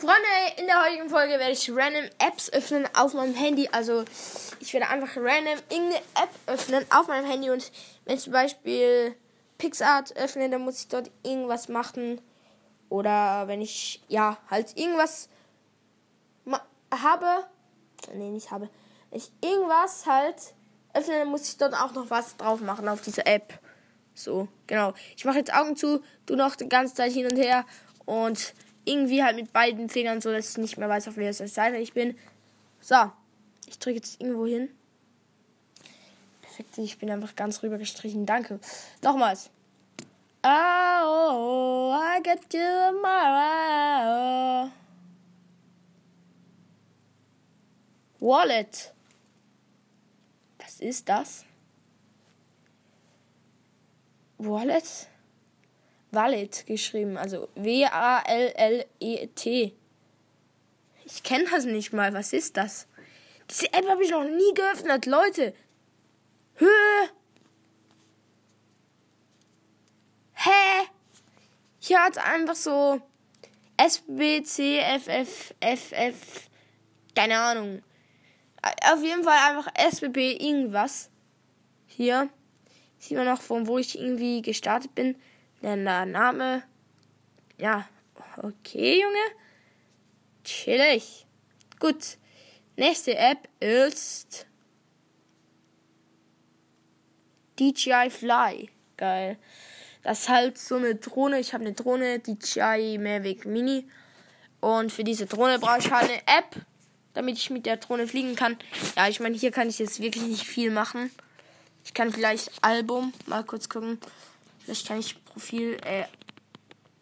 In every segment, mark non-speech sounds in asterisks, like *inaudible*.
Freunde, in der heutigen Folge werde ich random Apps öffnen auf meinem Handy. Also ich werde einfach random irgendeine App öffnen auf meinem Handy und wenn ich zum Beispiel PixArt öffne, dann muss ich dort irgendwas machen. Oder wenn ich ja halt irgendwas habe, nee, nicht habe, wenn ich irgendwas halt öffne, dann muss ich dort auch noch was drauf machen auf diese App. So, genau. Ich mache jetzt Augen zu, du noch die ganze Zeit hin und her und irgendwie halt mit beiden Fingern, so dass ich nicht mehr weiß, auf welcher Seite ich bin. So, ich drücke jetzt irgendwo hin. Perfekt, ich bin einfach ganz rüber gestrichen. Danke. Nochmals. Oh, I get you tomorrow. Wallet. Was ist das? Wallet? Wallet geschrieben, also W-A-L-L-E-T. Ich kenne das nicht mal. Was ist das? Diese App habe ich noch nie geöffnet, Leute. Höhe. Hä? Hier hat einfach so S, B, C, F, F, F, F. Keine Ahnung. Auf jeden Fall einfach SBB irgendwas. Hier. Sieht man noch, von wo ich irgendwie gestartet bin. Der Name. Ja, okay, Junge. Chillig. Gut. Nächste App ist DJI Fly. Geil. Das ist halt so eine Drohne. Ich habe eine Drohne, DJI Mavic Mini. Und für diese Drohne brauche ich halt eine App, damit ich mit der Drohne fliegen kann. Ja, ich meine, hier kann ich jetzt wirklich nicht viel machen. Ich kann vielleicht Album mal kurz gucken. Vielleicht kann ich Profil, äh,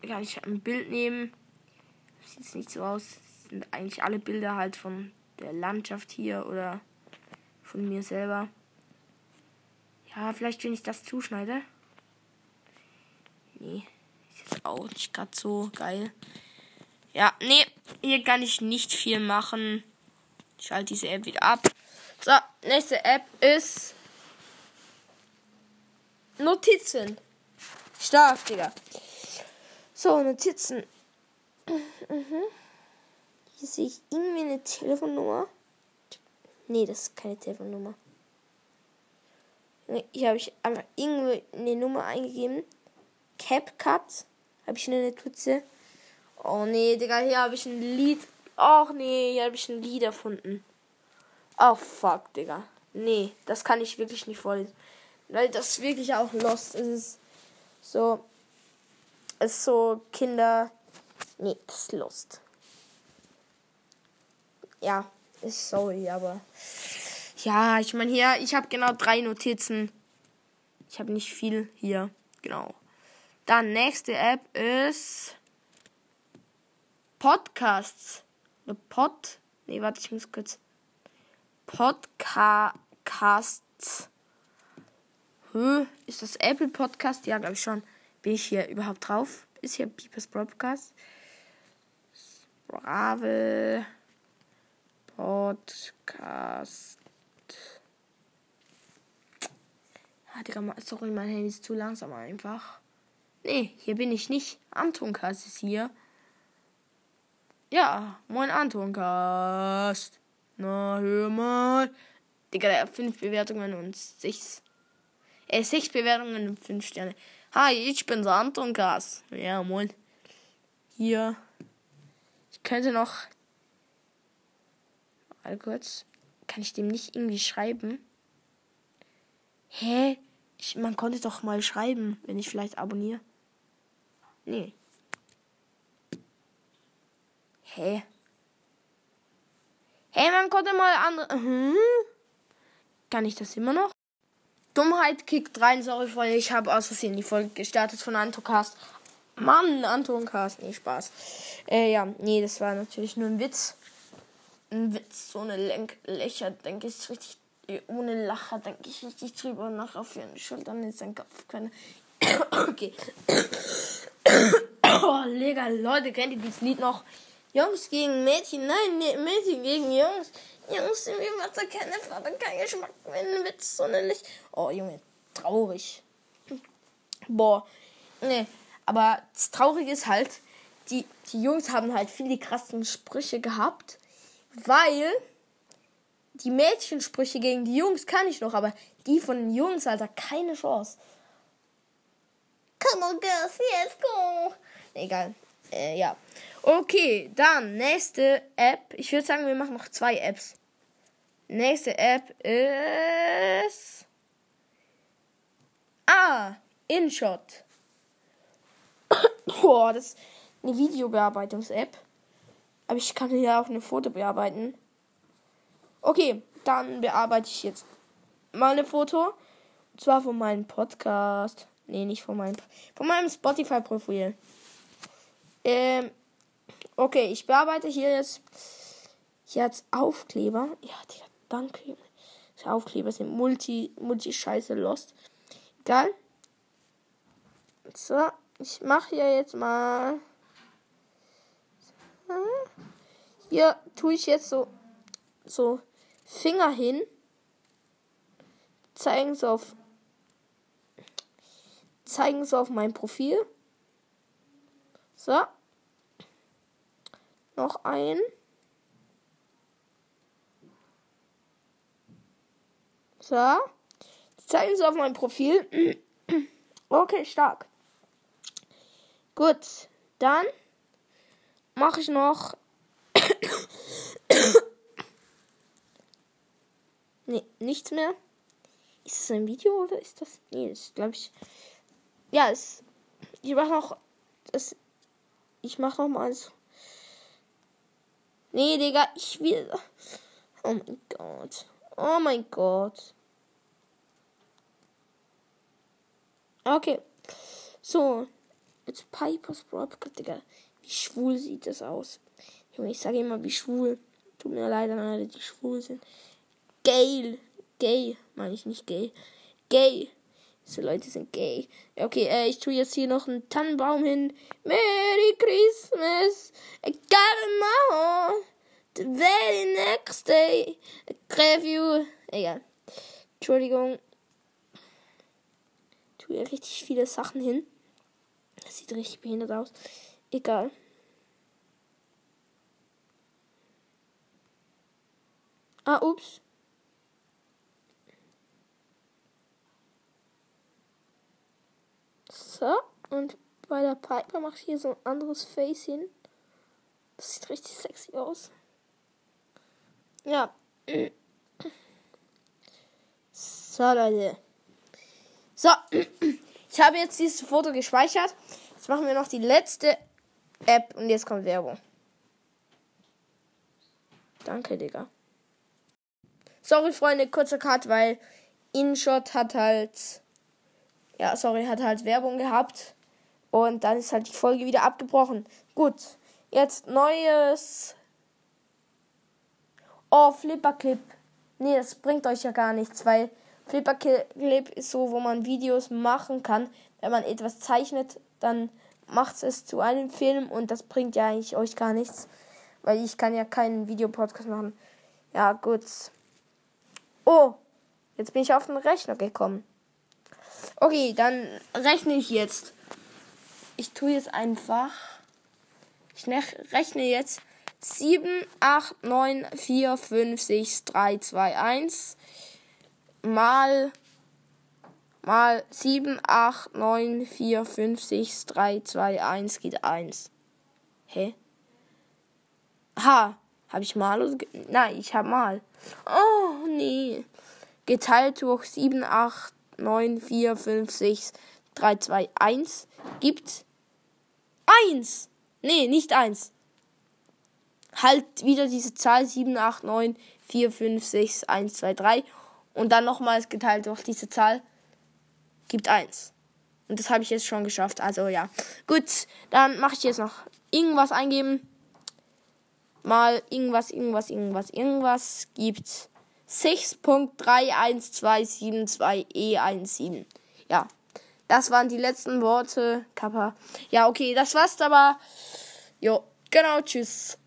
kann ich ein Bild nehmen. Sieht nicht so aus. Das sind eigentlich alle Bilder halt von der Landschaft hier oder von mir selber. Ja, vielleicht wenn ich das zuschneide. Nee, ist jetzt auch nicht gerade so geil. Ja, nee, hier kann ich nicht viel machen. Ich schalte diese App wieder ab. So, nächste App ist Notizen. Stark, Digga. So, Notizen. Mhm. Hier sehe ich irgendwie eine Telefonnummer. Nee, das ist keine Telefonnummer. Hier habe ich einfach irgendwie eine Nummer eingegeben. CapCut. Habe ich eine Notiz. Oh nee, Digga, hier habe ich ein Lied. Och nee, hier habe ich ein Lied erfunden. Oh fuck, Digga. Nee, das kann ich wirklich nicht vorlesen. Weil das wirklich auch lost ist. So. Ist so Kinder. Nee, das ist lost. Ja, ist sorry, aber. Ja, ich meine hier, ich habe genau drei Notizen. Ich habe nicht viel hier. Genau. Dann nächste App ist Podcasts. Ne Pod. Nee, warte, ich muss kurz. Podcasts. Hm, ist das Apple Podcast? Ja, glaube ich schon. Bin ich hier überhaupt drauf? Ist hier Beepers Podcast? Brave Podcast. Ah, Digga, sorry, mein Handy ist zu langsam einfach. Nee, hier bin ich nicht. Antoncast ist hier. Ja, moin Antoncast. Na, hör mal. Digga, der hat 5 Bewertungen und 6 äh, sechs Bewertungen und fünf Sterne. Hi, ich bin der Anton Gas. Ja, moin. Hier. Ich könnte noch. Mal kurz. Kann ich dem nicht irgendwie schreiben? Hä? Ich, man konnte doch mal schreiben, wenn ich vielleicht abonniere. Nee. Hä? Hä, man konnte mal andere. Hm? Kann ich das immer noch? Dummheit kickt rein, sorry Freunde, ich habe aus Versehen die Folge gestartet von Antocast. Mann, Antoncast, nee, Spaß. Äh, ja, nee, das war natürlich nur ein Witz. Ein Witz, so eine Lenk Lächer, denke ich richtig, ohne Lacher, denke ich richtig drüber nach auf ihren Schultern in seinen Kopf können. *coughs* okay. *coughs* oh, Lega, Leute, kennt ihr dieses Lied noch? Jungs gegen Mädchen, nein, Mädchen gegen Jungs. Jungs, irgendwie macht da keine Vater keinen Geschmack, wenn Witz so nicht. Oh, Junge, traurig. Boah. Nee, aber das Traurige ist halt, die, die Jungs haben halt viel die krassen Sprüche gehabt, weil die Mädchensprüche gegen die Jungs kann ich noch, aber die von den Jungs, Alter, keine Chance. Come on, girls, let's go. Egal. Äh, ja. Okay, dann nächste App. Ich würde sagen, wir machen noch zwei Apps. Nächste App ist. Ah, InShot. *coughs* Boah, das ist eine Videobearbeitungs-App. Aber ich kann hier auch eine Foto bearbeiten. Okay, dann bearbeite ich jetzt mal eine Foto. Und zwar von meinem Podcast. Nee, nicht von meinem. Von meinem Spotify-Profil. Ähm. Okay, ich bearbeite hier jetzt. Hier als Aufkleber. Ja, Digga, danke. Die Aufkleber sind multi, multi scheiße lost. Egal. So, ich mache hier jetzt mal. Hier tue ich jetzt so, so Finger hin. Zeigen sie auf. Zeigen sie auf mein Profil. So. Noch ein. So. Zeigen sie auf mein Profil. Okay, stark. Gut. Dann mache ich noch Nee, nichts mehr. Ist das ein Video oder ist das. Nee, das glaube ich. Ja, es. Ich mache noch. Das. Ich mache noch mal so. Nee, Digga, ich will. Oh mein Gott. Oh mein Gott. Okay. So. Jetzt Pipers Broadcast, Digga. Wie schwul sieht das aus? Junge, ich sage immer, wie schwul. Tut mir leid an alle, die schwul sind. Gay. Gay, meine ich nicht gay. Gay. Diese Leute sind gay. Okay, äh, ich tue jetzt hier noch einen Tannenbaum hin. Merry Christmas. I got it now. The very next day. I crave you. Egal. Entschuldigung. Ich tue hier richtig viele Sachen hin. Das sieht richtig behindert aus. Egal. Ah, ups. So, und bei der Piper mache ich hier so ein anderes Face hin. Das sieht richtig sexy aus. Ja. So, Leute. So, ich habe jetzt dieses Foto gespeichert. Jetzt machen wir noch die letzte App und jetzt kommt Werbung. Danke, Digga. Sorry, Freunde, kurzer Cut, weil InShot hat halt ja, sorry, hat halt Werbung gehabt. Und dann ist halt die Folge wieder abgebrochen. Gut, jetzt neues. Oh, Flipperclip. Nee, das bringt euch ja gar nichts, weil Flipperclip ist so, wo man Videos machen kann. Wenn man etwas zeichnet, dann macht es zu einem Film und das bringt ja eigentlich euch gar nichts. Weil ich kann ja keinen Videopodcast machen. Ja, gut. Oh, jetzt bin ich auf den Rechner gekommen. Okay, dann rechne ich jetzt. Ich tue jetzt einfach. Ich rechne jetzt 7, 8, 9, 4, 5, 6, 3, 2, 1 mal mal 7, 8, 9, 4, 5, 6, 3, 2, 1 geht 1. Hä? Ha, habe ich mal oder Nein, ich habe mal. Oh, nee. Geteilt durch 7, 8, 9, 4, 5, 6, 3, 2, 1 gibt 1. Nee, nicht 1. Halt wieder diese Zahl 7, 8, 9, 4, 5, 6, 1, 2, 3 und dann nochmals geteilt durch diese Zahl gibt 1. Und das habe ich jetzt schon geschafft. Also ja. Gut, dann mache ich jetzt noch irgendwas eingeben. Mal irgendwas, irgendwas, irgendwas, irgendwas gibt 6.31272E17. Ja, das waren die letzten Worte, Kappa. Ja, okay, das war's aber. Jo, genau, tschüss.